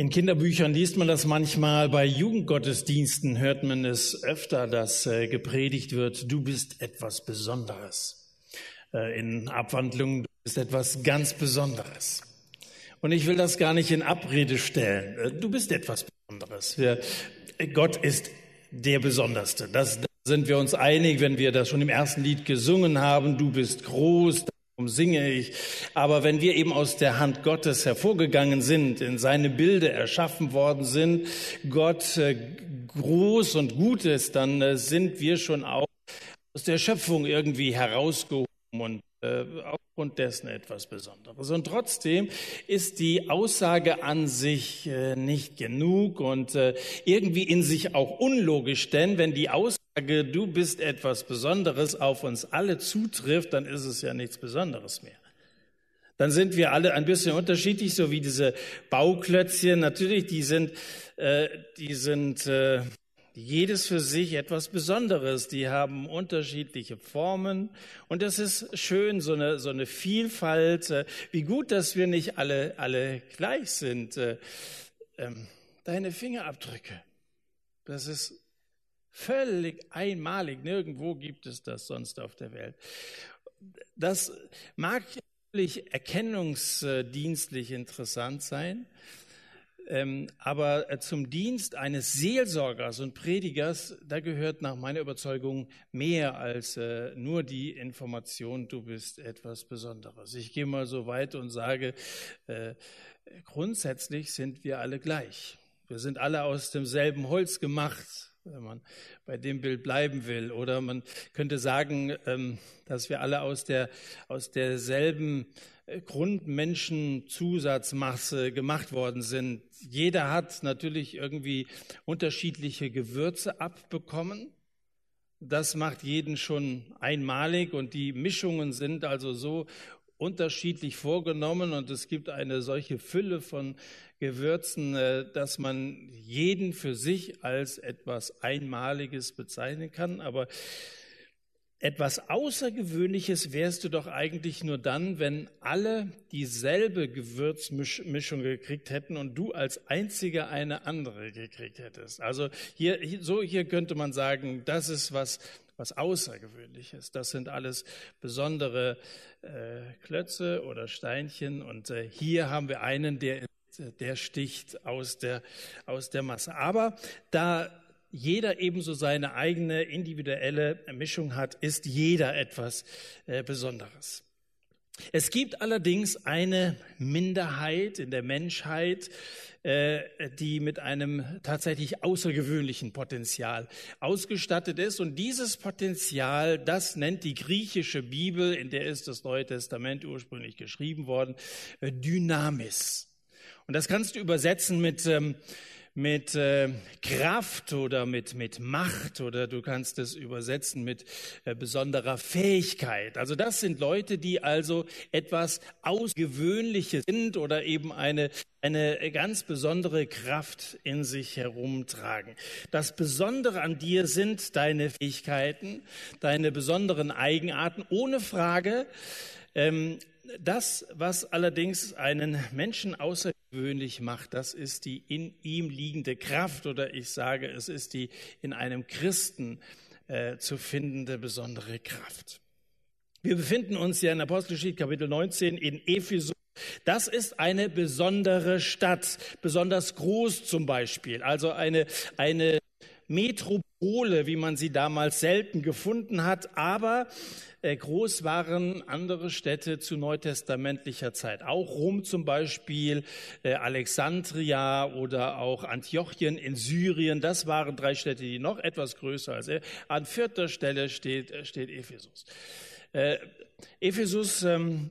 In Kinderbüchern liest man das manchmal, bei Jugendgottesdiensten hört man es öfter, dass äh, gepredigt wird, du bist etwas Besonderes. Äh, in Abwandlungen, du bist etwas ganz Besonderes. Und ich will das gar nicht in Abrede stellen. Äh, du bist etwas Besonderes. Wir, Gott ist der Besonderste. Das, da sind wir uns einig, wenn wir das schon im ersten Lied gesungen haben. Du bist groß, singe ich. Aber wenn wir eben aus der Hand Gottes hervorgegangen sind, in seine Bilder erschaffen worden sind, Gott äh, groß und gut ist, dann äh, sind wir schon auch aus der Schöpfung irgendwie herausgehoben und äh, aufgrund dessen etwas Besonderes. Und trotzdem ist die Aussage an sich äh, nicht genug und äh, irgendwie in sich auch unlogisch, denn wenn die Aussage du bist etwas Besonderes auf uns alle zutrifft, dann ist es ja nichts Besonderes mehr. Dann sind wir alle ein bisschen unterschiedlich, so wie diese Bauklötzchen. Natürlich, die sind, äh, die sind äh, jedes für sich etwas Besonderes. Die haben unterschiedliche Formen und das ist schön, so eine, so eine Vielfalt. Äh, wie gut, dass wir nicht alle, alle gleich sind. Äh, ähm, deine Fingerabdrücke, das ist Völlig einmalig. Nirgendwo gibt es das sonst auf der Welt. Das mag erkennungsdienstlich interessant sein, aber zum Dienst eines Seelsorgers und Predigers, da gehört nach meiner Überzeugung mehr als äh, nur die Information, du bist etwas Besonderes. Ich gehe mal so weit und sage, äh, grundsätzlich sind wir alle gleich. Wir sind alle aus demselben Holz gemacht wenn man bei dem Bild bleiben will. Oder man könnte sagen, ähm, dass wir alle aus, der, aus derselben äh, Grundmenschenzusatzmasse gemacht worden sind. Jeder hat natürlich irgendwie unterschiedliche Gewürze abbekommen. Das macht jeden schon einmalig und die Mischungen sind also so unterschiedlich vorgenommen und es gibt eine solche Fülle von Gewürzen, äh, dass man jeden für sich als etwas Einmaliges bezeichnen kann. Aber etwas Außergewöhnliches wärst du doch eigentlich nur dann, wenn alle dieselbe Gewürzmischung gekriegt hätten und du als einziger eine andere gekriegt hättest. Also hier, so hier könnte man sagen, das ist was, was Außergewöhnliches. Das sind alles besondere äh, Klötze oder Steinchen und äh, hier haben wir einen, der der sticht aus der, aus der Masse. Aber da jeder ebenso seine eigene individuelle Mischung hat, ist jeder etwas äh, Besonderes. Es gibt allerdings eine Minderheit in der Menschheit, äh, die mit einem tatsächlich außergewöhnlichen Potenzial ausgestattet ist. Und dieses Potenzial, das nennt die griechische Bibel, in der ist das Neue Testament ursprünglich geschrieben worden, äh, Dynamis. Und das kannst du übersetzen mit, ähm, mit äh, Kraft oder mit, mit Macht oder du kannst es übersetzen mit äh, besonderer Fähigkeit. Also das sind Leute, die also etwas Ausgewöhnliches sind oder eben eine, eine ganz besondere Kraft in sich herumtragen. Das Besondere an dir sind deine Fähigkeiten, deine besonderen Eigenarten, ohne Frage. Ähm, das, was allerdings einen Menschen außergewöhnlich macht, das ist die in ihm liegende Kraft oder ich sage, es ist die in einem Christen äh, zu findende besondere Kraft. Wir befinden uns ja in Apostelgeschichte Kapitel 19 in Ephesus. Das ist eine besondere Stadt, besonders groß zum Beispiel, also eine, eine Metropole, wie man sie damals selten gefunden hat, aber äh, groß waren andere Städte zu neutestamentlicher Zeit. Auch Rom zum Beispiel, äh, Alexandria oder auch Antiochien in Syrien. Das waren drei Städte, die noch etwas größer als er. An vierter Stelle steht, äh, steht Ephesus. Ephesus, ähm,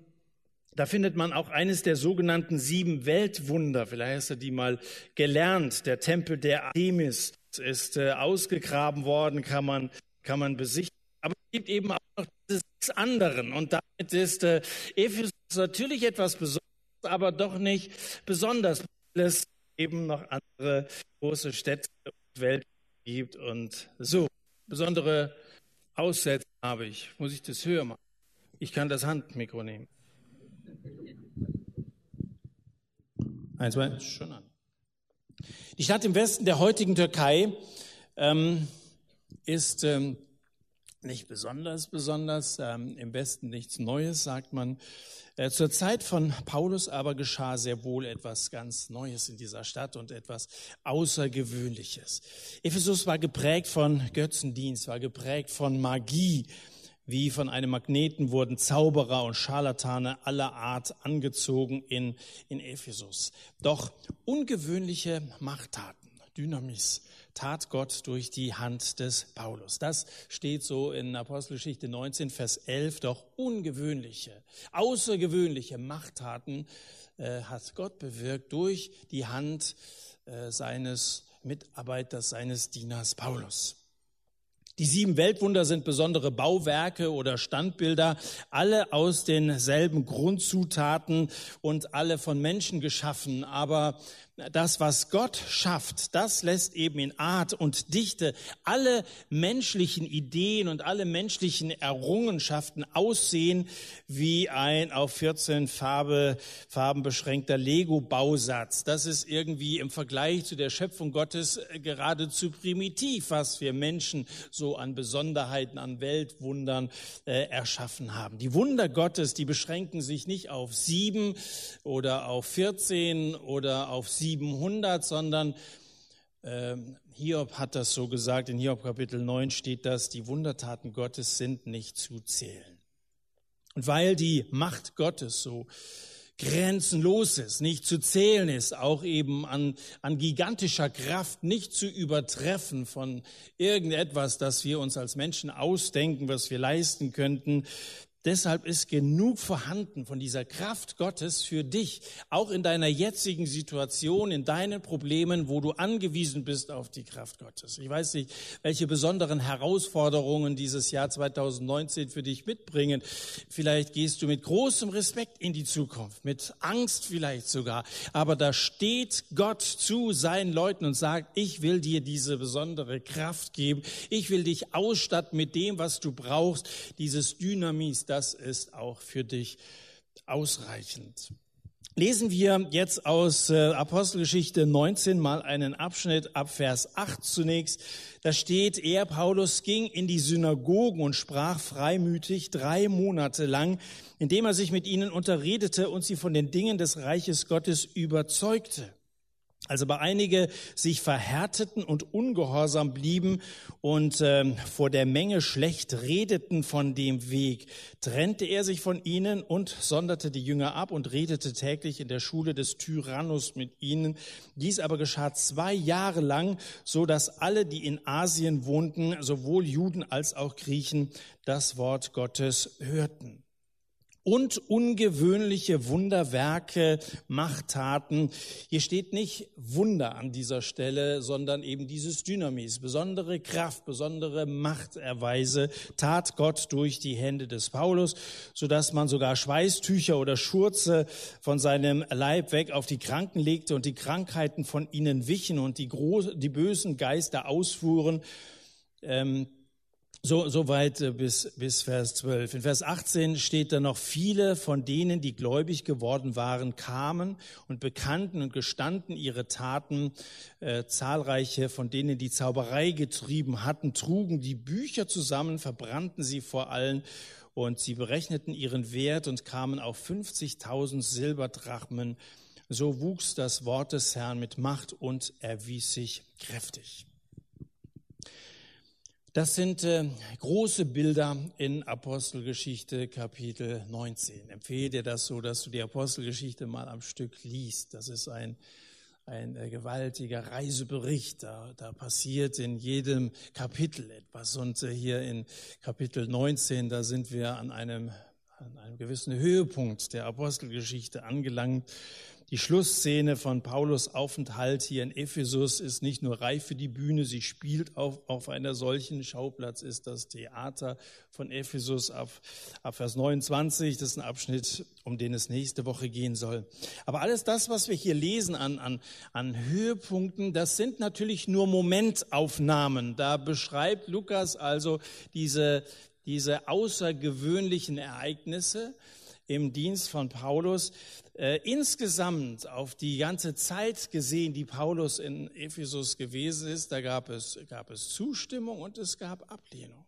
da findet man auch eines der sogenannten sieben Weltwunder. Vielleicht hast du die mal gelernt. Der Tempel der Artemis ist ausgegraben worden, kann man, kann man besichtigen. Aber es gibt eben auch noch des anderen. Und damit ist äh, Ephesus natürlich etwas Besonderes, aber doch nicht besonders, weil es eben noch andere große Städte und Welt gibt und so. Besondere Aussätze habe ich. Muss ich das höher machen? Ich kann das Handmikro nehmen. Eins, zwei, schon an. Die Stadt im Westen der heutigen Türkei ähm, ist ähm, nicht besonders, besonders, ähm, im Westen nichts Neues, sagt man. Äh, zur Zeit von Paulus aber geschah sehr wohl etwas ganz Neues in dieser Stadt und etwas Außergewöhnliches. Ephesus war geprägt von Götzendienst, war geprägt von Magie. Wie von einem Magneten wurden Zauberer und Scharlatane aller Art angezogen in, in Ephesus. Doch ungewöhnliche Machttaten, Dynamis, tat Gott durch die Hand des Paulus. Das steht so in Apostelgeschichte 19, Vers 11. Doch ungewöhnliche, außergewöhnliche Machttaten äh, hat Gott bewirkt durch die Hand äh, seines Mitarbeiters, seines Dieners Paulus. Die sieben Weltwunder sind besondere Bauwerke oder Standbilder, alle aus denselben Grundzutaten und alle von Menschen geschaffen. Aber das, was Gott schafft, das lässt eben in Art und Dichte alle menschlichen Ideen und alle menschlichen Errungenschaften aussehen wie ein auf 14 Farbe, Farben beschränkter Lego-Bausatz. Das ist irgendwie im Vergleich zu der Schöpfung Gottes geradezu primitiv, was wir Menschen so an Besonderheiten, an Weltwundern äh, erschaffen haben. Die Wunder Gottes, die beschränken sich nicht auf sieben oder auf 14 oder auf sieben 700, sondern äh, Hiob hat das so gesagt, in Hiob Kapitel 9 steht das, die Wundertaten Gottes sind nicht zu zählen. Und weil die Macht Gottes so grenzenlos ist, nicht zu zählen ist, auch eben an, an gigantischer Kraft nicht zu übertreffen von irgendetwas, das wir uns als Menschen ausdenken, was wir leisten könnten, Deshalb ist genug vorhanden von dieser Kraft Gottes für dich, auch in deiner jetzigen Situation, in deinen Problemen, wo du angewiesen bist auf die Kraft Gottes. Ich weiß nicht, welche besonderen Herausforderungen dieses Jahr 2019 für dich mitbringen. Vielleicht gehst du mit großem Respekt in die Zukunft, mit Angst vielleicht sogar. Aber da steht Gott zu seinen Leuten und sagt, ich will dir diese besondere Kraft geben. Ich will dich ausstatten mit dem, was du brauchst, dieses Dynamis, das ist auch für dich ausreichend. Lesen wir jetzt aus äh, Apostelgeschichte 19 mal einen Abschnitt ab Vers 8 zunächst. Da steht, er, Paulus, ging in die Synagogen und sprach freimütig drei Monate lang, indem er sich mit ihnen unterredete und sie von den Dingen des Reiches Gottes überzeugte. Als aber einige sich verhärteten und ungehorsam blieben und äh, vor der Menge schlecht redeten von dem Weg, trennte er sich von ihnen und sonderte die Jünger ab und redete täglich in der Schule des Tyrannus mit ihnen. Dies aber geschah zwei Jahre lang, so dass alle, die in Asien wohnten, sowohl Juden als auch Griechen, das Wort Gottes hörten und ungewöhnliche Wunderwerke, Machttaten. Hier steht nicht Wunder an dieser Stelle, sondern eben dieses Dynamis, besondere Kraft, besondere Machterweise tat Gott durch die Hände des Paulus, so dass man sogar Schweißtücher oder Schurze von seinem Leib weg auf die Kranken legte und die Krankheiten von ihnen wichen und die, groß, die bösen Geister ausfuhren. Ähm, so, so weit äh, bis, bis Vers 12. In Vers 18 steht da noch, viele von denen, die gläubig geworden waren, kamen und bekannten und gestanden ihre Taten. Äh, zahlreiche von denen, die Zauberei getrieben hatten, trugen die Bücher zusammen, verbrannten sie vor allen und sie berechneten ihren Wert und kamen auf 50.000 Silberdrachmen. So wuchs das Wort des Herrn mit Macht und erwies sich kräftig. Das sind äh, große Bilder in Apostelgeschichte Kapitel 19. Ich empfehle dir das so, dass du die Apostelgeschichte mal am Stück liest. Das ist ein, ein äh, gewaltiger Reisebericht. Da, da passiert in jedem Kapitel etwas. Und äh, hier in Kapitel 19, da sind wir an einem, an einem gewissen Höhepunkt der Apostelgeschichte angelangt. Die Schlussszene von Paulus Aufenthalt hier in Ephesus ist nicht nur reif für die Bühne, sie spielt auf, auf einer solchen Schauplatz ist das Theater von Ephesus ab, ab Vers 29. Das ist ein Abschnitt, um den es nächste Woche gehen soll. Aber alles das, was wir hier lesen an, an, an Höhepunkten, das sind natürlich nur Momentaufnahmen. Da beschreibt Lukas also diese, diese außergewöhnlichen Ereignisse im Dienst von Paulus. Äh, insgesamt auf die ganze Zeit gesehen, die Paulus in Ephesus gewesen ist, da gab es, gab es Zustimmung und es gab Ablehnung.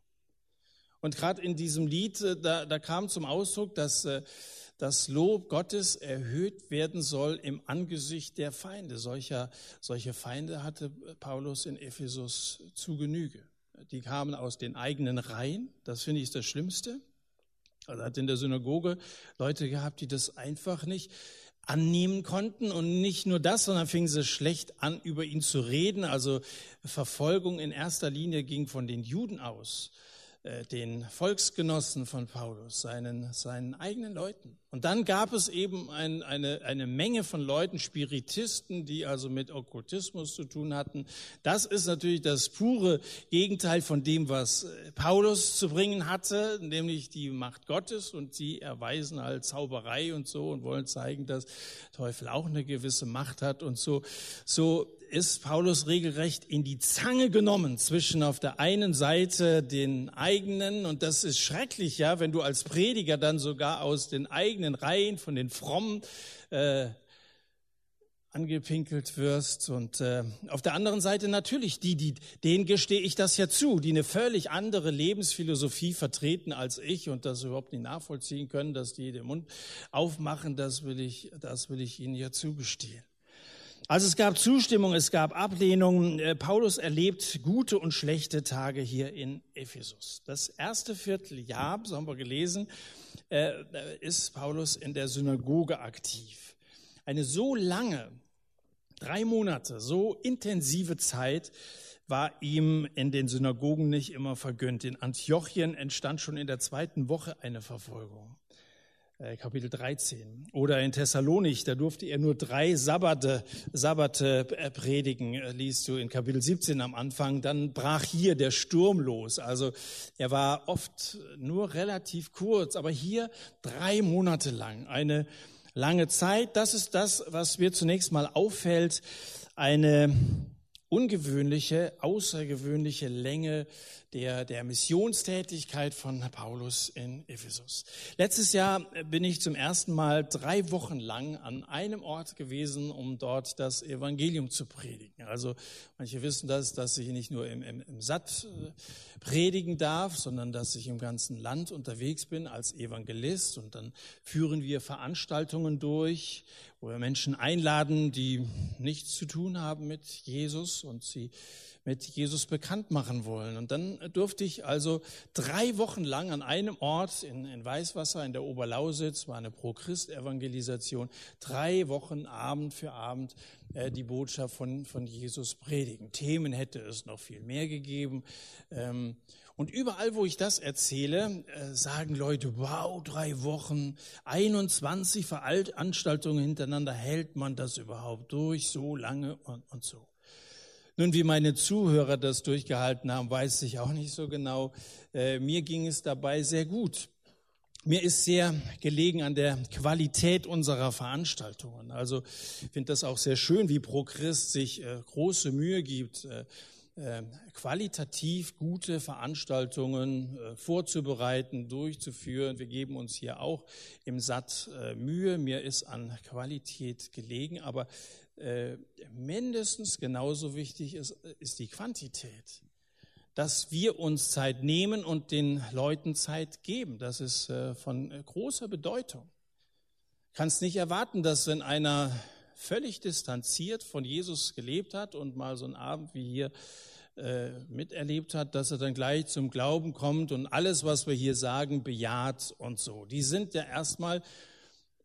Und gerade in diesem Lied, äh, da, da kam zum Ausdruck, dass äh, das Lob Gottes erhöht werden soll im Angesicht der Feinde. Solcher, solche Feinde hatte Paulus in Ephesus zu Genüge. Die kamen aus den eigenen Reihen. Das finde ich das Schlimmste. Also hat in der Synagoge Leute gehabt, die das einfach nicht annehmen konnten. Und nicht nur das, sondern fingen sie schlecht an, über ihn zu reden. Also Verfolgung in erster Linie ging von den Juden aus. Äh, den Volksgenossen von Paulus, seinen, seinen eigenen Leuten. Und dann gab es eben ein, eine, eine Menge von Leuten, Spiritisten, die also mit Okkultismus zu tun hatten. Das ist natürlich das pure Gegenteil von dem, was äh, Paulus zu bringen hatte, nämlich die Macht Gottes. Und sie erweisen halt Zauberei und so und wollen zeigen, dass Teufel auch eine gewisse Macht hat und so. So ist Paulus regelrecht in die Zange genommen zwischen auf der einen Seite den eigenen, und das ist schrecklich, ja, wenn du als Prediger dann sogar aus den eigenen Reihen von den Frommen äh, angepinkelt wirst. Und äh, auf der anderen Seite natürlich die, die, denen gestehe ich das ja zu, die eine völlig andere Lebensphilosophie vertreten als ich und das überhaupt nicht nachvollziehen können, dass die den Mund aufmachen, das will ich, das will ich ihnen ja zugestehen. Also es gab Zustimmung, es gab Ablehnung. Äh, Paulus erlebt gute und schlechte Tage hier in Ephesus. Das erste Vierteljahr, so haben wir gelesen, äh, ist Paulus in der Synagoge aktiv. Eine so lange, drei Monate, so intensive Zeit war ihm in den Synagogen nicht immer vergönnt. In Antiochien entstand schon in der zweiten Woche eine Verfolgung. Äh, Kapitel 13. Oder in Thessalonik, da durfte er nur drei Sabbate, Sabbate äh, predigen, äh, liest du in Kapitel 17 am Anfang. Dann brach hier der Sturm los. Also er war oft nur relativ kurz, aber hier drei Monate lang. Eine lange Zeit. Das ist das, was mir zunächst mal auffällt. Eine ungewöhnliche, außergewöhnliche Länge der, der Missionstätigkeit von Paulus in Ephesus. Letztes Jahr bin ich zum ersten Mal drei Wochen lang an einem Ort gewesen, um dort das Evangelium zu predigen. Also manche wissen das, dass ich nicht nur im, im, im Satt äh, predigen darf, sondern dass ich im ganzen Land unterwegs bin als Evangelist und dann führen wir Veranstaltungen durch, wo wir Menschen einladen, die nichts zu tun haben mit Jesus und sie mit Jesus bekannt machen wollen. Und dann durfte ich also drei Wochen lang an einem Ort in, in Weißwasser in der Oberlausitz, war eine Pro-Christ-Evangelisation, drei Wochen Abend für Abend äh, die Botschaft von, von Jesus predigen. Themen hätte es noch viel mehr gegeben. Ähm, und überall, wo ich das erzähle, äh, sagen Leute, wow, drei Wochen, 21 Veranstaltungen hintereinander, hält man das überhaupt durch, so lange und, und so. Nun, wie meine Zuhörer das durchgehalten haben, weiß ich auch nicht so genau. Äh, mir ging es dabei sehr gut. Mir ist sehr gelegen an der Qualität unserer Veranstaltungen. Also ich finde das auch sehr schön, wie Pro Christ sich äh, große Mühe gibt, äh, äh qualitativ gute Veranstaltungen äh, vorzubereiten, durchzuführen. Wir geben uns hier auch im Satt äh, Mühe. Mir ist an Qualität gelegen, aber äh, mindestens genauso wichtig ist, ist die Quantität. Dass wir uns Zeit nehmen und den Leuten Zeit geben, das ist äh, von großer Bedeutung. Kannst nicht erwarten, dass wenn einer völlig distanziert von Jesus gelebt hat und mal so einen Abend wie hier äh, miterlebt hat, dass er dann gleich zum Glauben kommt und alles, was wir hier sagen, bejaht und so. Die sind ja erstmal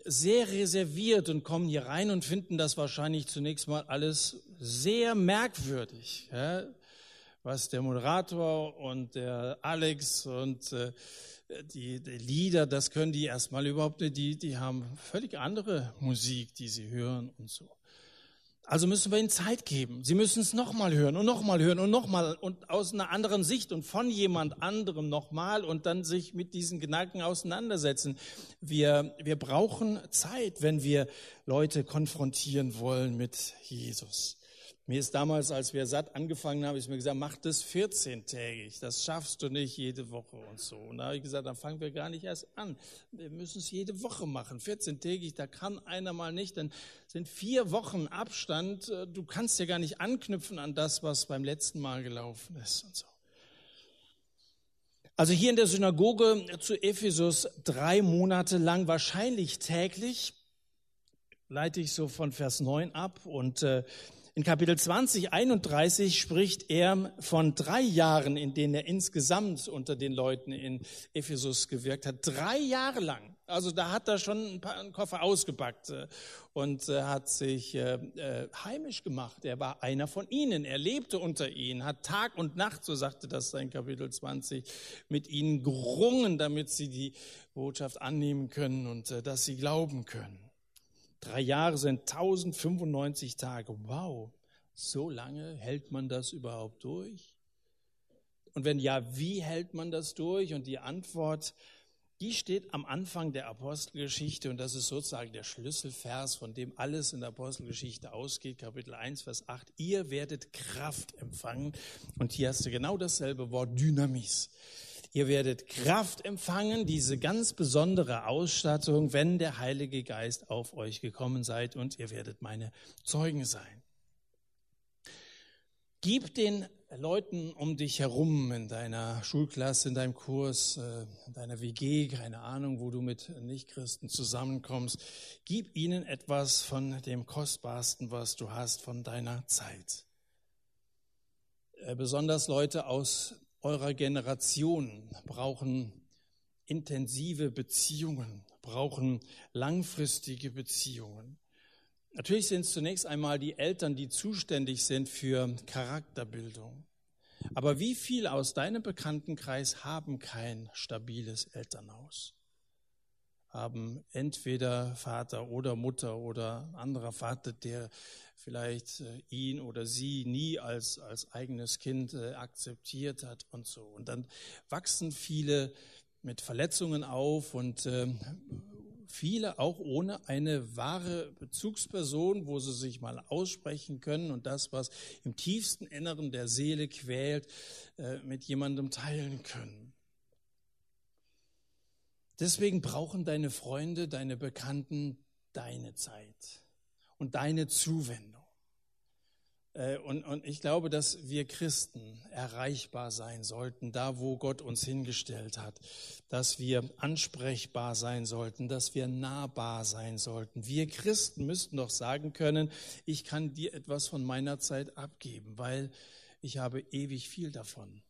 sehr reserviert und kommen hier rein und finden das wahrscheinlich zunächst mal alles sehr merkwürdig, ja, was der Moderator und der Alex und äh, die, die Lieder, das können die erstmal überhaupt nicht, die, die haben völlig andere Musik, die sie hören und so. Also müssen wir ihnen Zeit geben. Sie müssen es nochmal hören und nochmal hören und nochmal und aus einer anderen Sicht und von jemand anderem nochmal und dann sich mit diesen Gedanken auseinandersetzen. Wir, wir brauchen Zeit, wenn wir Leute konfrontieren wollen mit Jesus. Mir ist damals, als wir satt angefangen haben, ist mir gesagt, mach das 14-tägig. Das schaffst du nicht jede Woche und so. Und da habe ich gesagt, dann fangen wir gar nicht erst an. Wir müssen es jede Woche machen. 14-tägig, da kann einer mal nicht. Dann sind vier Wochen Abstand. Du kannst ja gar nicht anknüpfen an das, was beim letzten Mal gelaufen ist und so. Also hier in der Synagoge zu Ephesus drei Monate lang, wahrscheinlich täglich, leite ich so von Vers 9 ab und äh, in Kapitel 20, 31 spricht er von drei Jahren, in denen er insgesamt unter den Leuten in Ephesus gewirkt hat. Drei Jahre lang. Also da hat er schon ein paar einen Koffer ausgepackt äh, und äh, hat sich äh, heimisch gemacht. Er war einer von ihnen. Er lebte unter ihnen, hat Tag und Nacht, so sagte das in Kapitel 20, mit ihnen gerungen, damit sie die Botschaft annehmen können und dass sie glauben können. Drei Jahre sind 1095 Tage. Wow, so lange hält man das überhaupt durch? Und wenn ja, wie hält man das durch? Und die Antwort, die steht am Anfang der Apostelgeschichte und das ist sozusagen der Schlüsselvers, von dem alles in der Apostelgeschichte ausgeht, Kapitel 1, Vers 8. Ihr werdet Kraft empfangen. Und hier hast du genau dasselbe Wort Dynamis. Ihr werdet Kraft empfangen, diese ganz besondere Ausstattung, wenn der Heilige Geist auf euch gekommen seid und ihr werdet meine Zeugen sein. Gib den Leuten um dich herum in deiner Schulklasse, in deinem Kurs, äh, in deiner WG, keine Ahnung, wo du mit Nichtchristen zusammenkommst, gib ihnen etwas von dem Kostbarsten, was du hast, von deiner Zeit. Äh, besonders Leute aus eurer Generation brauchen intensive Beziehungen, brauchen langfristige Beziehungen. Natürlich sind es zunächst einmal die Eltern, die zuständig sind für Charakterbildung. Aber wie viele aus deinem Bekanntenkreis haben kein stabiles Elternhaus? Haben entweder Vater oder Mutter oder anderer Vater, der vielleicht äh, ihn oder sie nie als, als eigenes Kind äh, akzeptiert hat und so. Und dann wachsen viele mit Verletzungen auf und äh, viele auch ohne eine wahre Bezugsperson, wo sie sich mal aussprechen können und das, was im tiefsten Inneren der Seele quält, mit jemandem teilen können. Deswegen brauchen deine Freunde, deine Bekannten deine Zeit und deine Zuwendung. Äh, und, und ich glaube, dass wir Christen erreichbar sein sollten, da wo Gott uns hingestellt hat, dass wir ansprechbar sein sollten, dass wir nahbar sein sollten. Wir Christen müssten doch sagen können, ich kann dir etwas von meiner Zeit abgeben, weil ich habe ewig viel davon.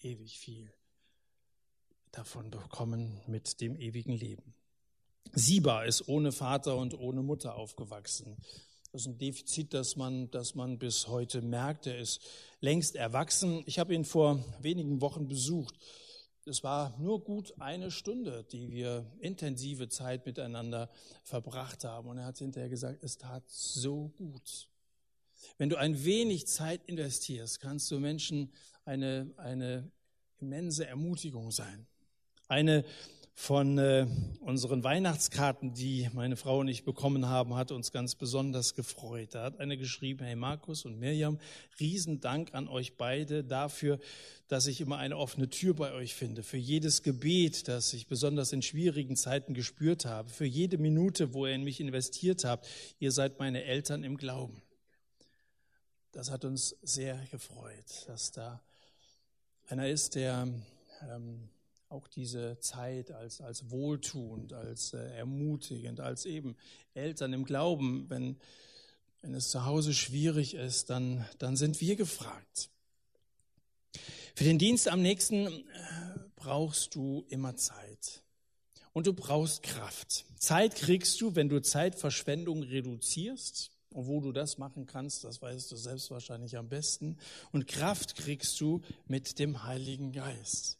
Ewig viel davon bekommen mit dem ewigen Leben. Siba ist ohne Vater und ohne Mutter aufgewachsen. Das ist ein Defizit, das man, das man bis heute merkt. Er ist längst erwachsen. Ich habe ihn vor wenigen Wochen besucht. Es war nur gut eine Stunde, die wir intensive Zeit miteinander verbracht haben. Und er hat hinterher gesagt, es tat so gut. Wenn du ein wenig Zeit investierst, kannst du Menschen eine, eine immense Ermutigung sein. Eine von äh, unseren Weihnachtskarten, die meine Frau und ich bekommen haben, hat uns ganz besonders gefreut. Da hat eine geschrieben, hey Markus und Mirjam, Riesendank an euch beide dafür, dass ich immer eine offene Tür bei euch finde, für jedes Gebet, das ich besonders in schwierigen Zeiten gespürt habe, für jede Minute, wo ihr in mich investiert habt. Ihr seid meine Eltern im Glauben. Das hat uns sehr gefreut, dass da einer ist, der ähm, auch diese Zeit als, als wohltuend, als äh, ermutigend, als eben Eltern im Glauben, wenn, wenn es zu Hause schwierig ist, dann, dann sind wir gefragt. Für den Dienst am nächsten äh, brauchst du immer Zeit. Und du brauchst Kraft. Zeit kriegst du, wenn du Zeitverschwendung reduzierst. Und wo du das machen kannst, das weißt du selbst wahrscheinlich am besten. Und Kraft kriegst du mit dem Heiligen Geist.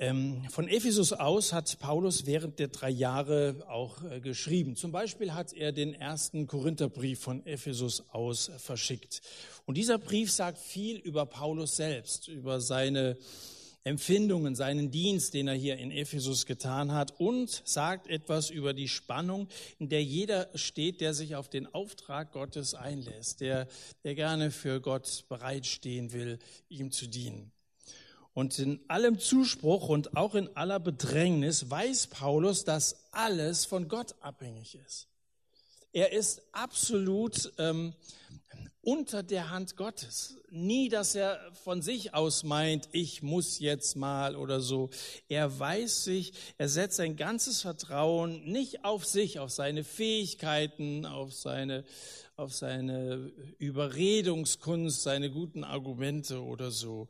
Ähm, von Ephesus aus hat Paulus während der drei Jahre auch äh, geschrieben. Zum Beispiel hat er den ersten Korintherbrief von Ephesus aus verschickt. Und dieser Brief sagt viel über Paulus selbst, über seine Empfindungen, seinen Dienst, den er hier in Ephesus getan hat und sagt etwas über die Spannung, in der jeder steht, der sich auf den Auftrag Gottes einlässt, der, der gerne für Gott bereitstehen will, ihm zu dienen. Und in allem Zuspruch und auch in aller Bedrängnis weiß Paulus, dass alles von Gott abhängig ist. Er ist absolut ähm, unter der Hand Gottes. Nie, dass er von sich aus meint, ich muss jetzt mal oder so. Er weiß sich, er setzt sein ganzes Vertrauen nicht auf sich, auf seine Fähigkeiten, auf seine, auf seine Überredungskunst, seine guten Argumente oder so.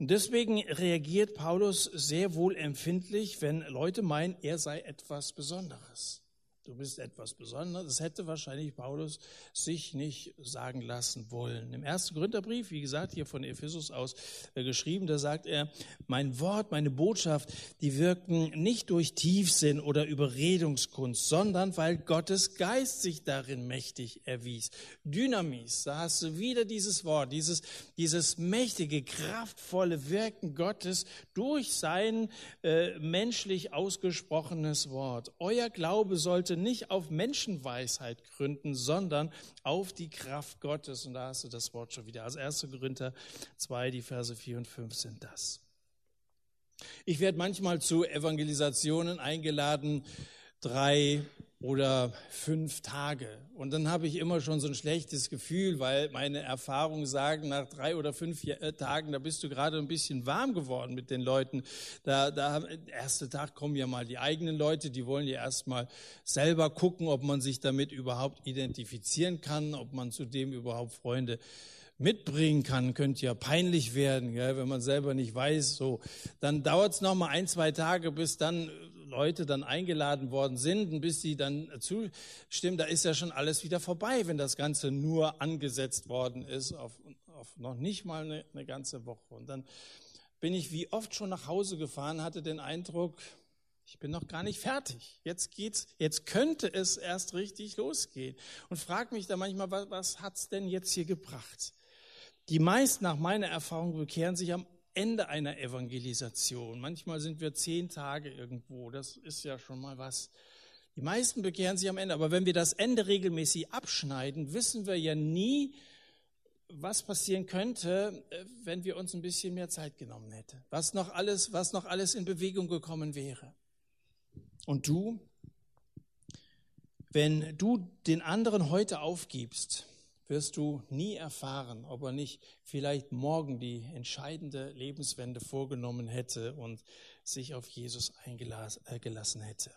Und deswegen reagiert Paulus sehr wohl empfindlich, wenn Leute meinen, er sei etwas Besonderes. Du bist etwas Besonderes. Das hätte wahrscheinlich Paulus sich nicht sagen lassen wollen. Im ersten Gründerbrief, wie gesagt, hier von Ephesus aus äh, geschrieben, da sagt er, mein Wort, meine Botschaft, die wirken nicht durch Tiefsinn oder Überredungskunst, sondern weil Gottes Geist sich darin mächtig erwies. Dynamis, da hast du wieder dieses Wort, dieses, dieses mächtige, kraftvolle Wirken Gottes durch sein äh, menschlich ausgesprochenes Wort. Euer Glaube sollte sollte nicht auf Menschenweisheit gründen, sondern auf die Kraft Gottes. Und da hast du das Wort schon wieder. Also 1. Korinther 2, die Verse 4 und 5 sind das. Ich werde manchmal zu Evangelisationen eingeladen, drei oder fünf Tage. Und dann habe ich immer schon so ein schlechtes Gefühl, weil meine Erfahrungen sagen, nach drei oder fünf äh, Tagen, da bist du gerade ein bisschen warm geworden mit den Leuten. Da, da, erste Tag kommen ja mal die eigenen Leute, die wollen ja erstmal selber gucken, ob man sich damit überhaupt identifizieren kann, ob man zudem überhaupt Freunde mitbringen kann, könnte ja peinlich werden, gell, wenn man selber nicht weiß. So, dann dauert es noch mal ein, zwei Tage, bis dann Leute dann eingeladen worden sind und bis sie dann zustimmen, da ist ja schon alles wieder vorbei, wenn das Ganze nur angesetzt worden ist auf, auf noch nicht mal eine, eine ganze Woche. Und dann bin ich wie oft schon nach Hause gefahren, hatte den Eindruck, ich bin noch gar nicht fertig. Jetzt geht's, jetzt könnte es erst richtig losgehen. Und frag mich da manchmal, was, was hat's denn jetzt hier gebracht? Die meisten nach meiner Erfahrung bekehren sich am Ende einer Evangelisation. Manchmal sind wir zehn Tage irgendwo. Das ist ja schon mal was. Die meisten bekehren sich am Ende. Aber wenn wir das Ende regelmäßig abschneiden, wissen wir ja nie, was passieren könnte, äh, wenn wir uns ein bisschen mehr Zeit genommen hätten. Was noch alles, was noch alles in Bewegung gekommen wäre. Und du, wenn du den anderen heute aufgibst, wirst du nie erfahren, ob er nicht vielleicht morgen die entscheidende Lebenswende vorgenommen hätte und sich auf Jesus eingelassen äh, hätte.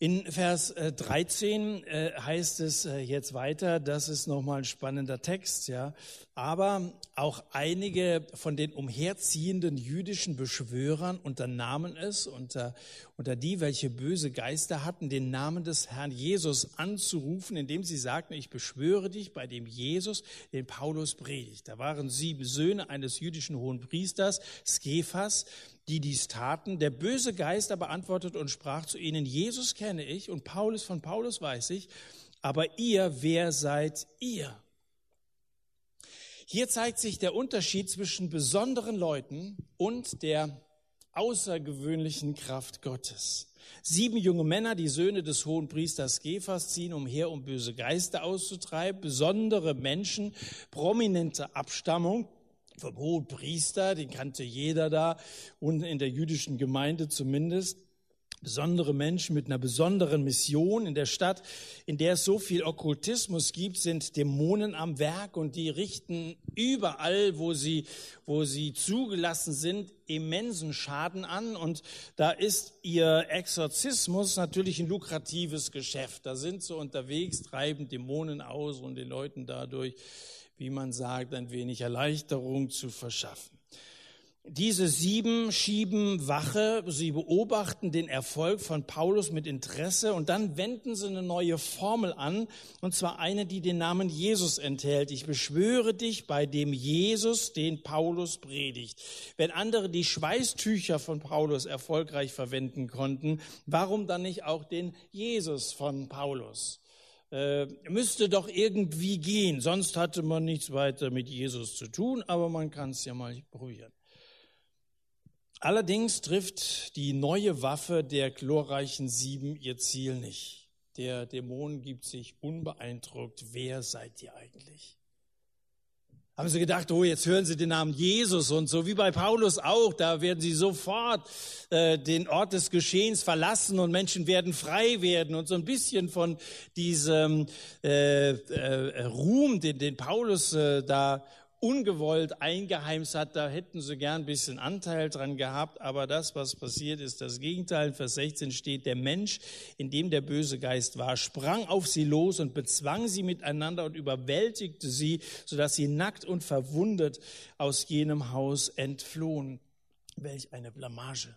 In Vers 13 äh, äh, heißt es jetzt weiter, das ist nochmal ein spannender Text, ja. Aber auch einige von den umherziehenden jüdischen Beschwörern unternahmen es, unter, unter die, welche böse Geister hatten, den Namen des Herrn Jesus anzurufen, indem sie sagten, ich beschwöre dich bei dem Jesus, den Paulus predigt. Da waren sieben Söhne eines jüdischen hohen Priesters, Skephas, die dies taten. Der böse Geist aber antwortete und sprach zu ihnen, Jesus kenne ich und Paulus von Paulus weiß ich, aber ihr, wer seid ihr? Hier zeigt sich der Unterschied zwischen besonderen Leuten und der außergewöhnlichen Kraft Gottes. Sieben junge Männer, die Söhne des hohen Priesters Gephas, ziehen umher, um böse Geister auszutreiben. Besondere Menschen, prominente Abstammung, vom hohen Priester, den kannte jeder da und in der jüdischen Gemeinde zumindest. Besondere Menschen mit einer besonderen Mission in der Stadt, in der es so viel Okkultismus gibt, sind Dämonen am Werk und die richten überall, wo sie, wo sie zugelassen sind, immensen Schaden an. Und da ist ihr Exorzismus natürlich ein lukratives Geschäft. Da sind sie unterwegs, treiben Dämonen aus und den Leuten dadurch wie man sagt, ein wenig Erleichterung zu verschaffen. Diese sieben schieben Wache, sie beobachten den Erfolg von Paulus mit Interesse und dann wenden sie eine neue Formel an, und zwar eine, die den Namen Jesus enthält. Ich beschwöre dich bei dem Jesus, den Paulus predigt. Wenn andere die Schweißtücher von Paulus erfolgreich verwenden konnten, warum dann nicht auch den Jesus von Paulus? Äh, müsste doch irgendwie gehen. Sonst hatte man nichts weiter mit Jesus zu tun, aber man kann es ja mal probieren. Allerdings trifft die neue Waffe der glorreichen Sieben ihr Ziel nicht. Der Dämon gibt sich unbeeindruckt. Wer seid ihr eigentlich? Haben sie gedacht, oh, jetzt hören sie den Namen Jesus und so wie bei Paulus auch, da werden sie sofort äh, den Ort des Geschehens verlassen und Menschen werden frei werden und so ein bisschen von diesem äh, äh, Ruhm, den, den Paulus äh, da ungewollt eingeheimst hat, da hätten sie gern ein bisschen Anteil dran gehabt, aber das, was passiert ist, das Gegenteil. In Vers 16 steht, der Mensch, in dem der böse Geist war, sprang auf sie los und bezwang sie miteinander und überwältigte sie, sodass sie nackt und verwundet aus jenem Haus entflohen. Welch eine Blamage.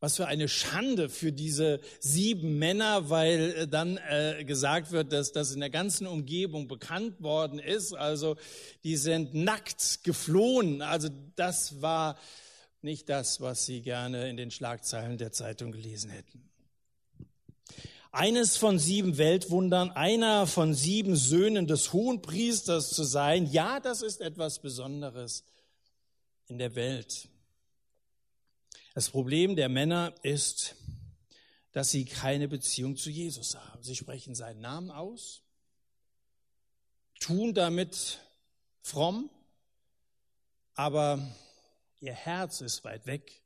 Was für eine Schande für diese sieben Männer, weil äh, dann äh, gesagt wird, dass das in der ganzen Umgebung bekannt worden ist. Also die sind nackt geflohen. Also das war nicht das, was sie gerne in den Schlagzeilen der Zeitung gelesen hätten. Eines von sieben Weltwundern, einer von sieben Söhnen des Hohenpriesters zu sein, ja, das ist etwas Besonderes in der Welt. Das Problem der Männer ist, dass sie keine Beziehung zu Jesus haben. Sie sprechen seinen Namen aus, tun damit fromm, aber ihr Herz ist weit weg.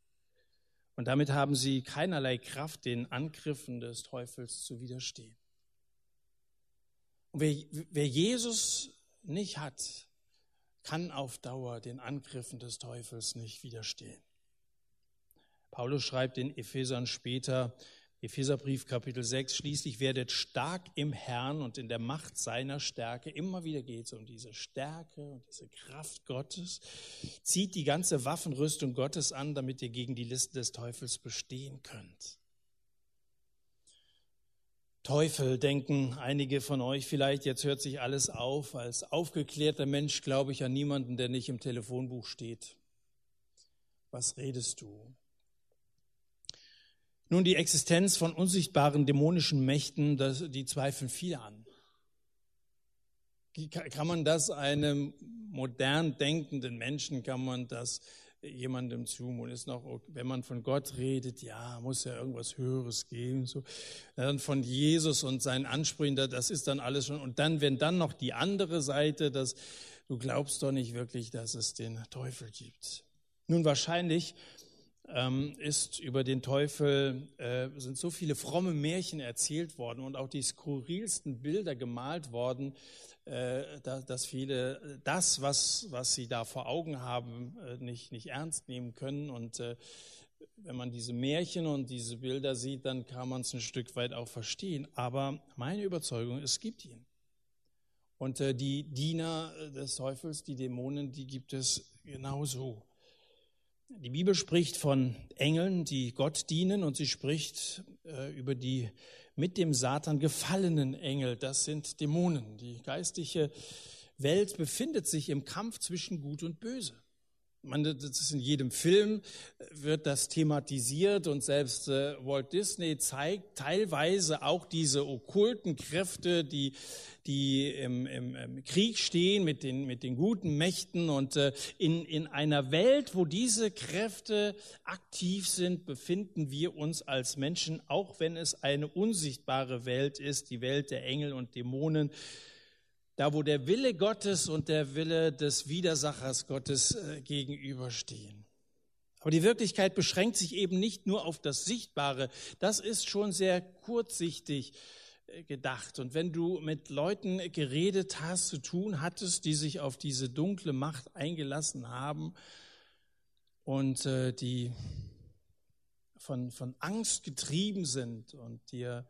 Und damit haben sie keinerlei Kraft, den Angriffen des Teufels zu widerstehen. Und wer, wer Jesus nicht hat, kann auf Dauer den Angriffen des Teufels nicht widerstehen. Paulus schreibt den Ephesern später, Epheserbrief Kapitel 6, schließlich werdet stark im Herrn und in der Macht seiner Stärke. Immer wieder geht es um diese Stärke und diese Kraft Gottes. Zieht die ganze Waffenrüstung Gottes an, damit ihr gegen die Listen des Teufels bestehen könnt. Teufel, denken einige von euch vielleicht, jetzt hört sich alles auf. Als aufgeklärter Mensch glaube ich an niemanden, der nicht im Telefonbuch steht. Was redest du? Nun, die Existenz von unsichtbaren dämonischen Mächten, das, die zweifeln viele an. Kann man das einem modern denkenden Menschen, kann man das jemandem zumuten? Ist noch, wenn man von Gott redet, ja, muss ja irgendwas Höheres geben, so. Dann von Jesus und seinen Ansprüchen, das ist dann alles schon. Und dann, wenn dann noch die andere Seite, dass du glaubst doch nicht wirklich, dass es den Teufel gibt. Nun, wahrscheinlich ähm, ist über den Teufel, äh, sind so viele fromme Märchen erzählt worden und auch die skurrilsten Bilder gemalt worden, äh, dass viele das, was, was sie da vor Augen haben, äh, nicht, nicht ernst nehmen können. Und wenn man diese Märchen und diese Bilder sieht, dann kann man es ein Stück weit auch verstehen. Aber meine Überzeugung, es gibt ihn. Und die Diener des Teufels, die Dämonen, die gibt es genauso. Die Bibel spricht von Engeln, die Gott dienen, und sie spricht äh, über die mit dem Satan gefallenen Engel. Das sind Dämonen. Die geistliche Welt befindet sich im Kampf zwischen Gut und Böse. Man, das ist in jedem Film wird das thematisiert und selbst äh, Walt Disney zeigt teilweise auch diese okkulten Kräfte, die die im, im, im Krieg stehen mit den mit den guten Mächten und äh, in in einer Welt, wo diese Kräfte aktiv sind, befinden wir uns als Menschen, auch wenn es eine unsichtbare Welt ist, die Welt der Engel und Dämonen da wo der Wille Gottes und der Wille des Widersachers Gottes äh, gegenüberstehen. Aber die Wirklichkeit beschränkt sich eben nicht nur auf das Sichtbare. Das ist schon sehr kurzsichtig äh, gedacht. Und wenn du mit Leuten geredet hast, zu tun hattest, die sich auf diese dunkle Macht eingelassen haben und äh, die von, von Angst getrieben sind und dir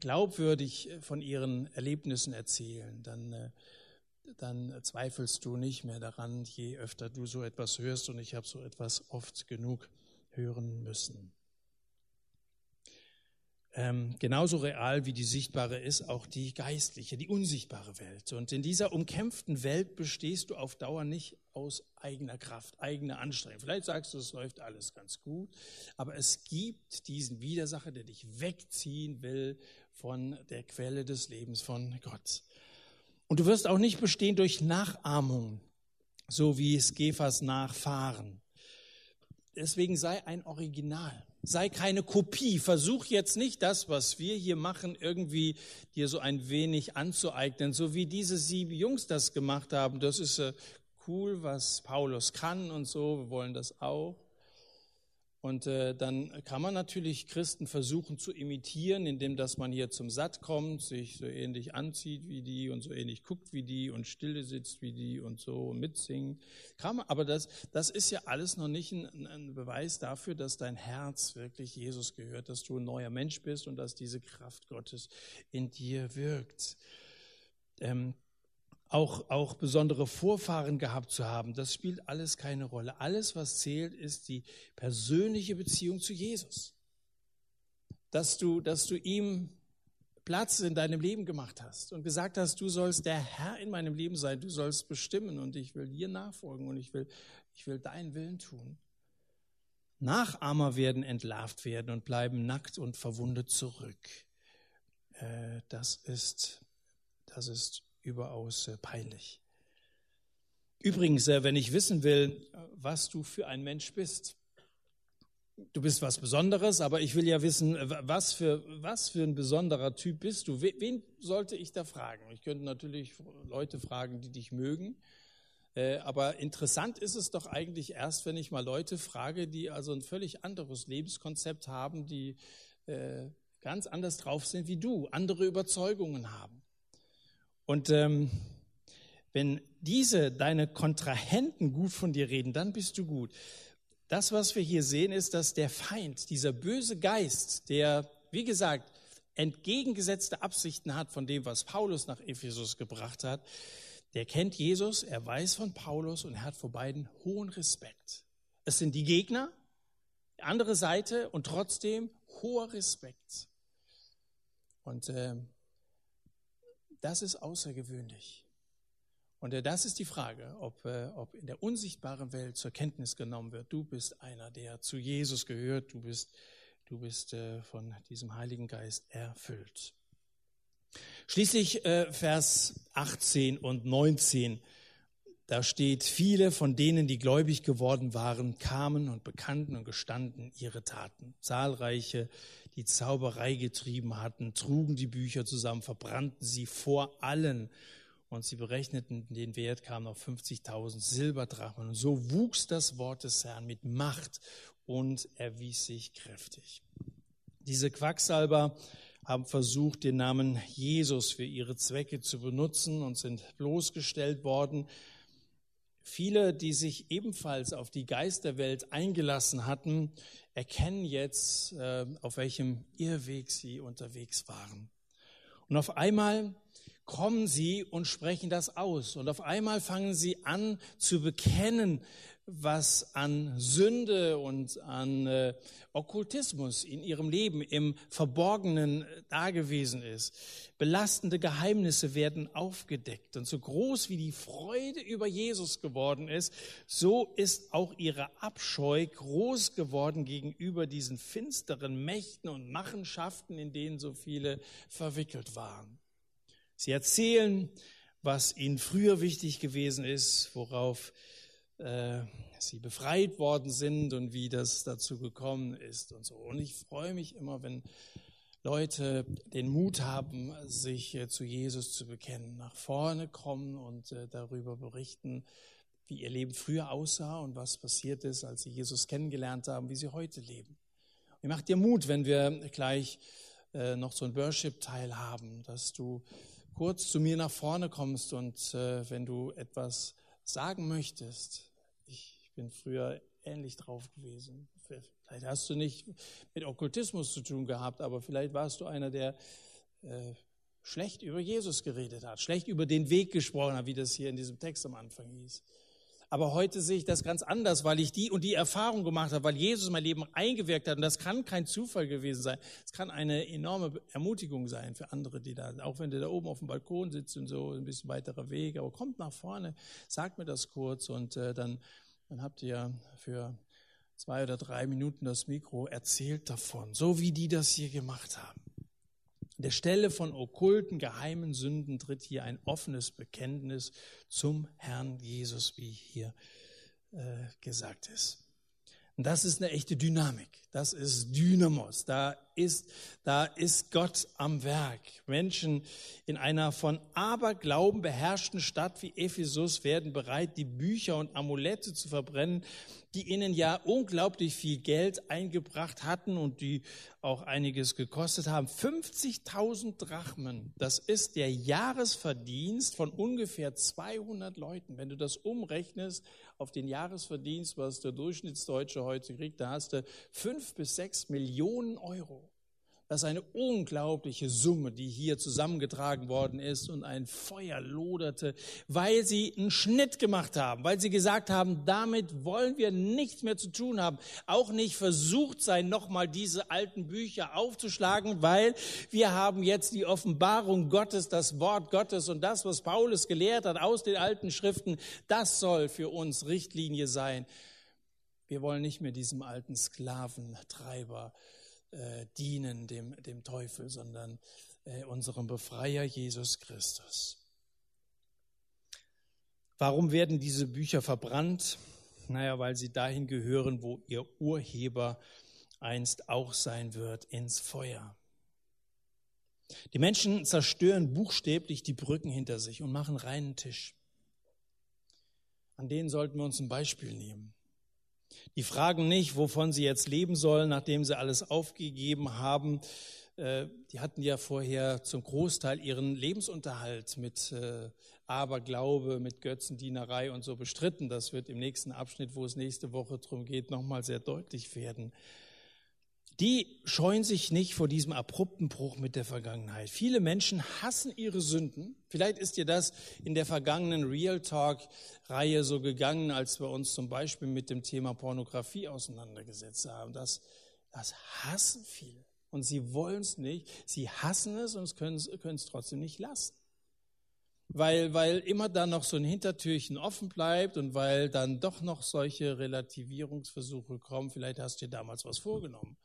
glaubwürdig äh, von ihren Erlebnissen erzählen, dann, äh, dann zweifelst du nicht mehr daran, je öfter du so etwas hörst. Und ich habe so etwas oft genug hören müssen. Ähm, genauso real wie die sichtbare ist auch die geistliche, die unsichtbare Welt. Und in dieser umkämpften Welt bestehst du auf Dauer nicht aus eigener Kraft, eigener Anstrengung. Vielleicht sagst du, es läuft alles ganz gut, aber es gibt diesen Widersacher, der dich wegziehen will von der Quelle des Lebens von Gott. Und du wirst auch nicht bestehen durch Nachahmung, so wie es Gefas Nachfahren. deswegen sei ein Original. Sei keine Kopie. Versuch jetzt nicht das, was wir hier machen, irgendwie dir so ein wenig anzueignen, so wie diese sieben Jungs das gemacht haben. Das ist äh, cool, was Paulus kann und so. Wir wollen das auch. Und äh, dann kann man natürlich Christen versuchen zu imitieren, indem dass man hier zum Satt kommt, sich so ähnlich anzieht wie die und so ähnlich guckt wie die und stille sitzt wie die und so mitsingt. Kann man, aber das, das ist ja alles noch nicht ein, ein Beweis dafür, dass dein Herz wirklich Jesus gehört, dass du ein neuer Mensch bist und dass diese Kraft Gottes in dir wirkt. Ähm, auch, auch besondere Vorfahren gehabt zu haben, das spielt alles keine Rolle. Alles, was zählt, ist die persönliche Beziehung zu Jesus. Dass du, dass du ihm Platz in deinem Leben gemacht hast und gesagt hast, du sollst der Herr in meinem Leben sein, du sollst bestimmen und ich will dir nachfolgen und ich will, ich will deinen Willen tun. Nachahmer werden entlarvt werden und bleiben nackt und verwundet zurück. Äh, das ist, das ist überaus äh, peinlich. Übrigens, äh, wenn ich wissen will, was du für ein Mensch bist, du bist was Besonderes, aber ich will ja wissen, was für, was für ein besonderer Typ bist du. Wen sollte ich da fragen? Ich könnte natürlich Leute fragen, die dich mögen. Äh, aber interessant ist es doch eigentlich erst, wenn ich mal Leute frage, die also ein völlig anderes Lebenskonzept haben, die ganz anders drauf sind wie du, andere Überzeugungen haben. Und ähm, wenn diese, deine Kontrahenten gut von dir reden, dann bist du gut. Das, was wir hier sehen, ist, dass der Feind, dieser böse Geist, der, wie gesagt, entgegengesetzte Absichten hat von dem, was Paulus nach Ephesus gebracht hat, der kennt Jesus, er weiß von Paulus und er hat vor beiden hohen Respekt. Es sind die Gegner, andere Seite und trotzdem hoher Respekt. Und äh, das ist außergewöhnlich. Und äh, das ist die Frage, ob, äh, ob in der unsichtbaren Welt zur Kenntnis genommen wird, du bist einer, der zu Jesus gehört, du bist, du bist äh, von diesem Heiligen Geist erfüllt. Schließlich Vers 18 und 19 da steht, viele von denen, die gläubig geworden waren, kamen und bekannten und gestanden ihre Taten. Zahlreiche, die Zauberei getrieben hatten, trugen die Bücher zusammen, verbrannten sie vor allen und sie berechneten den Wert, kamen auf 50.000 Silberdrachen. Und so wuchs das Wort des Herrn mit Macht und erwies sich kräftig. Diese Quacksalber haben versucht, den Namen Jesus für ihre Zwecke zu benutzen und sind bloßgestellt worden. Viele, die sich ebenfalls auf die Geisterwelt eingelassen hatten, erkennen jetzt, äh, auf welchem Irrweg sie unterwegs waren. Und auf einmal kommen sie und sprechen das aus. Und auf einmal fangen sie an zu bekennen, was an Sünde und an äh, Okkultismus in ihrem Leben im Verborgenen äh, dagewesen ist. Belastende Geheimnisse werden aufgedeckt. Und so groß wie die Freude über Jesus geworden ist, so ist auch ihre Abscheu groß geworden gegenüber diesen finsteren Mächten und Machenschaften, in denen so viele verwickelt waren. Sie erzählen, was ihnen früher wichtig gewesen ist, worauf äh, sie befreit worden sind und wie das dazu gekommen ist und so. Und ich freue mich immer, wenn Leute den Mut haben, sich äh, zu Jesus zu bekennen, nach vorne kommen und äh, darüber berichten, wie ihr Leben früher aussah und was passiert ist, als sie Jesus kennengelernt haben, wie sie heute leben. Und macht dir Mut, wenn wir gleich noch so ein Worship-Teil haben, dass du kurz zu mir nach vorne kommst und wenn du etwas sagen möchtest, ich bin früher ähnlich drauf gewesen. Vielleicht hast du nicht mit Okkultismus zu tun gehabt, aber vielleicht warst du einer, der äh, schlecht über Jesus geredet hat, schlecht über den Weg gesprochen hat, wie das hier in diesem Text am Anfang hieß. Aber heute sehe ich das ganz anders, weil ich die und die Erfahrung gemacht habe, weil Jesus mein Leben eingewirkt hat. Und das kann kein Zufall gewesen sein. Es kann eine enorme Ermutigung sein für andere, die da, auch wenn du da oben auf dem Balkon sitzt und so, ein bisschen weiterer Weg. Aber kommt nach vorne, sagt mir das kurz und äh, dann, dann habt ihr für zwei oder drei Minuten das Mikro erzählt davon, so wie die das hier gemacht haben. An der Stelle von okkulten, geheimen Sünden tritt hier ein offenes Bekenntnis zum Herrn Jesus, wie hier äh, gesagt ist. Und das ist eine echte Dynamik. Das ist Dynamos. Da ist, da ist Gott am Werk. Menschen in einer von Aberglauben beherrschten Stadt wie Ephesus werden bereit, die Bücher und Amulette zu verbrennen, die ihnen ja unglaublich viel Geld eingebracht hatten und die auch einiges gekostet haben. 50.000 Drachmen, das ist der Jahresverdienst von ungefähr 200 Leuten. Wenn du das umrechnest auf den Jahresverdienst, was der Durchschnittsdeutsche heute kriegt, da hast du fünf bis sechs Millionen Euro. Das ist eine unglaubliche Summe, die hier zusammengetragen worden ist und ein Feuer loderte, weil sie einen Schnitt gemacht haben, weil sie gesagt haben, damit wollen wir nichts mehr zu tun haben, auch nicht versucht sein, nochmal diese alten Bücher aufzuschlagen, weil wir haben jetzt die Offenbarung Gottes, das Wort Gottes und das, was Paulus gelehrt hat aus den alten Schriften, das soll für uns Richtlinie sein. Wir wollen nicht mehr diesem alten Sklaventreiber äh, dienen dem, dem Teufel, sondern äh, unserem Befreier Jesus Christus. Warum werden diese Bücher verbrannt? Naja, weil sie dahin gehören, wo ihr Urheber einst auch sein wird, ins Feuer. Die Menschen zerstören buchstäblich die Brücken hinter sich und machen reinen Tisch. An denen sollten wir uns ein Beispiel nehmen. Die fragen nicht, wovon sie jetzt leben sollen, nachdem sie alles aufgegeben haben. Äh, die hatten ja vorher zum Großteil ihren Lebensunterhalt mit äh, Aberglaube, mit Götzendienerei und so bestritten. Das wird im nächsten Abschnitt, wo es nächste Woche darum geht, nochmal sehr deutlich werden die scheuen sich nicht vor diesem abrupten Bruch mit der Vergangenheit. Viele Menschen hassen ihre Sünden. Vielleicht ist dir das in der vergangenen Real Talk-Reihe so gegangen, als wir uns zum Beispiel mit dem Thema Pornografie auseinandergesetzt haben. Das, das hassen viele. Und sie wollen es nicht. Sie hassen es und können es trotzdem nicht lassen. Weil, weil immer dann noch so ein Hintertürchen offen bleibt und weil dann doch noch solche Relativierungsversuche kommen. Vielleicht hast du dir damals was vorgenommen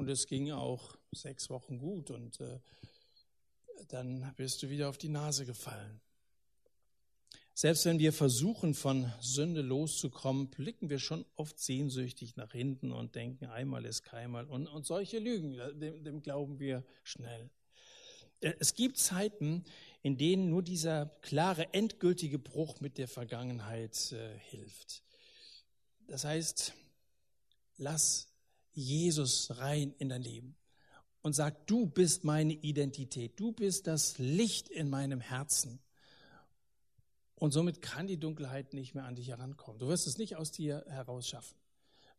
und es ging auch sechs Wochen gut und äh, dann bist du wieder auf die Nase gefallen. Selbst wenn wir versuchen, von Sünde loszukommen, blicken wir schon oft sehnsüchtig nach hinten und denken, einmal ist keinmal. Und, und solche Lügen, dem, dem glauben wir schnell. Äh, es gibt Zeiten, in denen nur dieser klare, endgültige Bruch mit der Vergangenheit äh, hilft. Das heißt, lass Jesus rein in dein Leben und sag, du bist meine Identität, du bist das Licht in meinem Herzen. Und somit kann die Dunkelheit nicht mehr an dich herankommen. Du wirst es nicht aus dir herausschaffen.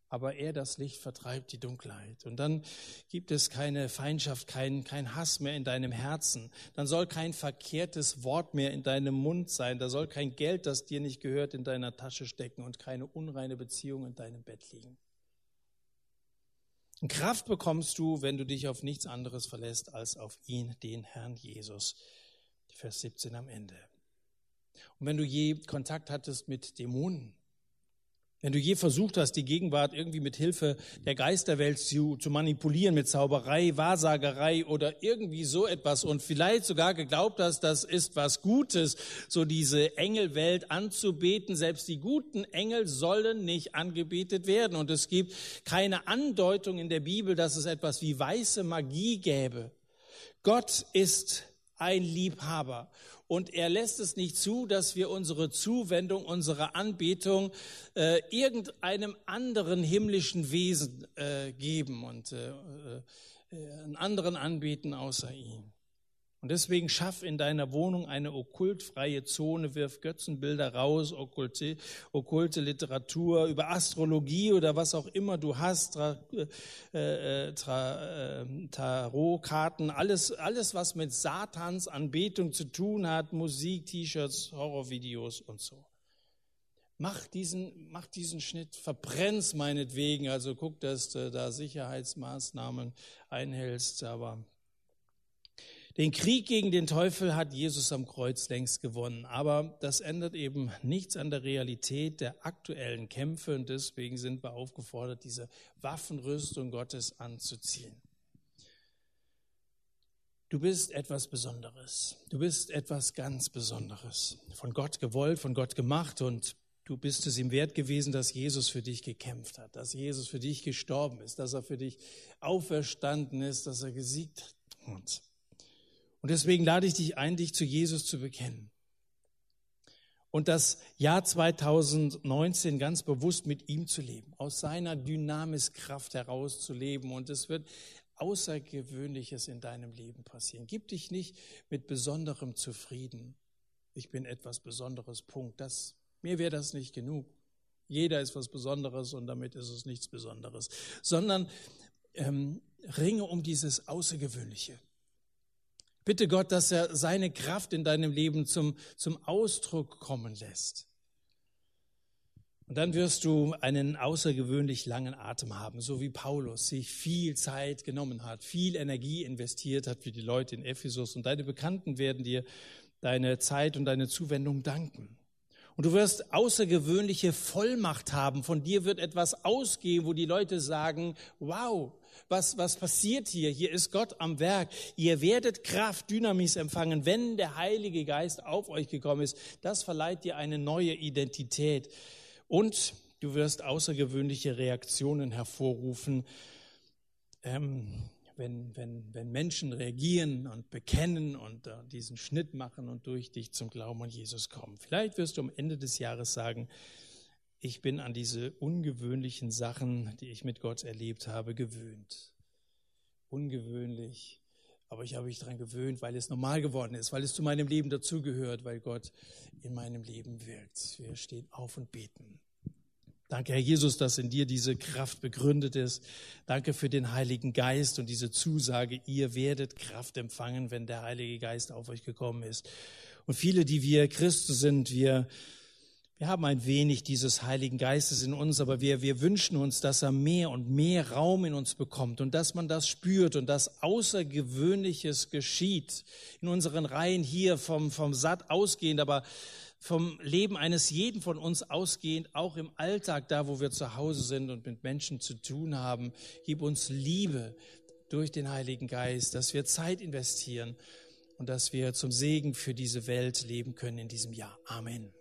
Aber er, das Licht, vertreibt die Dunkelheit. Und dann gibt es keine Feindschaft, kein, kein Hass mehr in deinem Herzen. Dann soll kein verkehrtes Wort mehr in deinem Mund sein. Da soll kein Geld, das dir nicht gehört, in deiner Tasche stecken und keine unreine Beziehung in deinem Bett liegen. Und Kraft bekommst du, wenn du dich auf nichts anderes verlässt als auf ihn, den Herrn Jesus. Vers 17 am Ende. Und wenn du je Kontakt hattest mit Dämonen, wenn du je versucht hast, die Gegenwart irgendwie mit Hilfe der Geisterwelt zu, zu manipulieren, mit Zauberei, Wahrsagerei oder irgendwie so etwas und vielleicht sogar geglaubt hast, das ist was Gutes, so diese Engelwelt anzubeten, selbst die guten Engel sollen nicht angebetet werden. Und es gibt keine Andeutung in der Bibel, dass es etwas wie weiße Magie gäbe. Gott ist ein Liebhaber und er lässt es nicht zu, dass wir unsere Zuwendung, unsere Anbetung äh, irgendeinem anderen himmlischen Wesen äh, geben und äh, äh, einen anderen anbeten außer ihm. Und deswegen schaff in deiner Wohnung eine okkultfreie Zone, wirf Götzenbilder raus, okkulte, okkulte Literatur über Astrologie oder was auch immer du hast, Tra, äh, äh Tra, äh, Tarotkarten, alles, alles, was mit Satans Anbetung zu tun hat, Musik, T-Shirts, Horrorvideos und so. Mach diesen, mach diesen Schnitt, verbrenn's meinetwegen, also guck, dass du da Sicherheitsmaßnahmen einhältst, aber den Krieg gegen den Teufel hat Jesus am Kreuz längst gewonnen, aber das ändert eben nichts an der Realität der aktuellen Kämpfe und deswegen sind wir aufgefordert, diese Waffenrüstung Gottes anzuziehen. Du bist etwas Besonderes. Du bist etwas ganz Besonderes. Von Gott gewollt, von Gott gemacht und du bist es ihm wert gewesen, dass Jesus für dich gekämpft hat, dass Jesus für dich gestorben ist, dass er für dich auferstanden ist, dass er gesiegt hat. Und deswegen lade ich dich ein, dich zu Jesus zu bekennen. Und das Jahr 2019 ganz bewusst mit ihm zu leben, aus seiner Dynamiskraft heraus zu leben. Und es wird Außergewöhnliches in deinem Leben passieren. Gib dich nicht mit Besonderem zufrieden. Ich bin etwas Besonderes, Punkt. Das, mir wäre das nicht genug. Jeder ist was Besonderes und damit ist es nichts Besonderes. Sondern ähm, ringe um dieses Außergewöhnliche. Bitte Gott, dass er seine Kraft in deinem Leben zum, zum Ausdruck kommen lässt. Und dann wirst du einen außergewöhnlich langen Atem haben, so wie Paulus sich viel Zeit genommen hat, viel Energie investiert hat für die Leute in Ephesus. Und deine Bekannten werden dir deine Zeit und deine Zuwendung danken. Und du wirst außergewöhnliche Vollmacht haben. Von dir wird etwas ausgehen, wo die Leute sagen, wow, was, was passiert hier? Hier ist Gott am Werk. Ihr werdet Kraft, Dynamis empfangen, wenn der Heilige Geist auf euch gekommen ist. Das verleiht dir eine neue Identität. Und du wirst außergewöhnliche Reaktionen hervorrufen, ähm, wenn, wenn, wenn Menschen reagieren und bekennen und äh, diesen Schnitt machen und durch dich zum Glauben an Jesus kommen. Vielleicht wirst du am Ende des Jahres sagen, ich bin an diese ungewöhnlichen Sachen, die ich mit Gott erlebt habe, gewöhnt. Ungewöhnlich, aber ich habe mich daran gewöhnt, weil es normal geworden ist, weil es zu meinem Leben dazugehört, weil Gott in meinem Leben wirkt. Wir stehen auf und beten. Danke, Herr Jesus, dass in dir diese Kraft begründet ist. Danke für den Heiligen Geist und diese Zusage, ihr werdet Kraft empfangen, wenn der Heilige Geist auf euch gekommen ist. Und viele, die wir Christen sind, wir wir haben ein wenig dieses Heiligen Geistes in uns, aber wir, wir wünschen uns, dass er mehr und mehr Raum in uns bekommt und dass man das spürt und dass Außergewöhnliches geschieht in unseren Reihen hier vom, vom Satt ausgehend, aber vom Leben eines jeden von uns ausgehend, auch im Alltag, da wo wir zu Hause sind und mit Menschen zu tun haben. Gib uns Liebe durch den Heiligen Geist, dass wir Zeit investieren und dass wir zum Segen für diese Welt leben können in diesem Jahr. Amen.